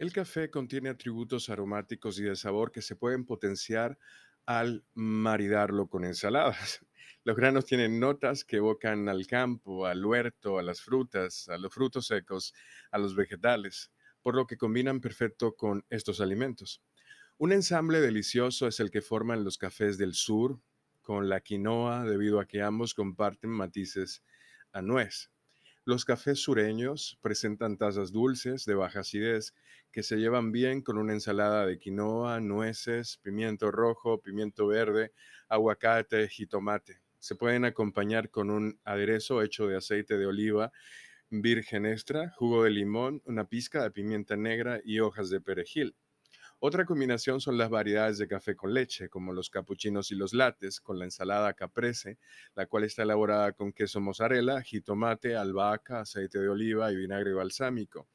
El café contiene atributos aromáticos y de sabor que se pueden potenciar al maridarlo con ensaladas. Los granos tienen notas que evocan al campo, al huerto, a las frutas, a los frutos secos, a los vegetales, por lo que combinan perfecto con estos alimentos. Un ensamble delicioso es el que forman los cafés del sur con la quinoa debido a que ambos comparten matices a nuez. Los cafés sureños presentan tazas dulces de baja acidez que se llevan bien con una ensalada de quinoa, nueces, pimiento rojo, pimiento verde, aguacate, jitomate. Se pueden acompañar con un aderezo hecho de aceite de oliva virgen extra, jugo de limón, una pizca de pimienta negra y hojas de perejil. Otra combinación son las variedades de café con leche, como los capuchinos y los lates, con la ensalada caprese, la cual está elaborada con queso mozzarella, jitomate, albahaca, aceite de oliva y vinagre balsámico.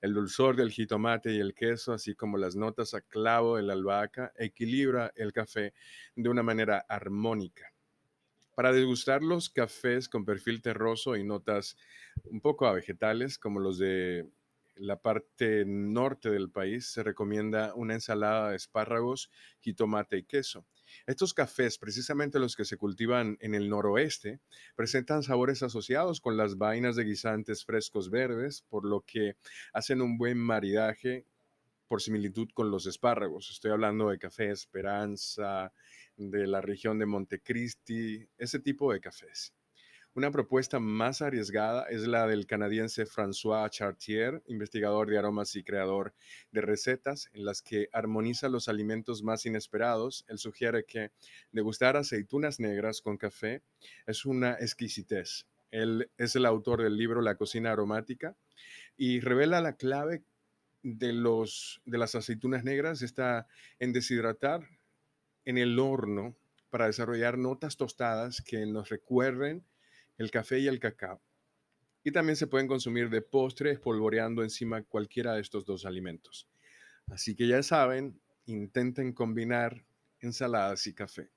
El dulzor del jitomate y el queso, así como las notas a clavo de la albahaca, equilibra el café de una manera armónica. Para degustar los cafés con perfil terroso y notas un poco a vegetales, como los de la parte norte del país se recomienda una ensalada de espárragos, jitomate y queso. Estos cafés, precisamente los que se cultivan en el noroeste, presentan sabores asociados con las vainas de guisantes frescos verdes, por lo que hacen un buen maridaje por similitud con los espárragos. Estoy hablando de café Esperanza, de la región de Montecristi, ese tipo de cafés. Una propuesta más arriesgada es la del canadiense François Chartier, investigador de aromas y creador de recetas en las que armoniza los alimentos más inesperados. Él sugiere que degustar aceitunas negras con café es una exquisitez. Él es el autor del libro La cocina aromática y revela la clave de, los, de las aceitunas negras está en deshidratar en el horno para desarrollar notas tostadas que nos recuerden el café y el cacao. Y también se pueden consumir de postre espolvoreando encima cualquiera de estos dos alimentos. Así que ya saben, intenten combinar ensaladas y café.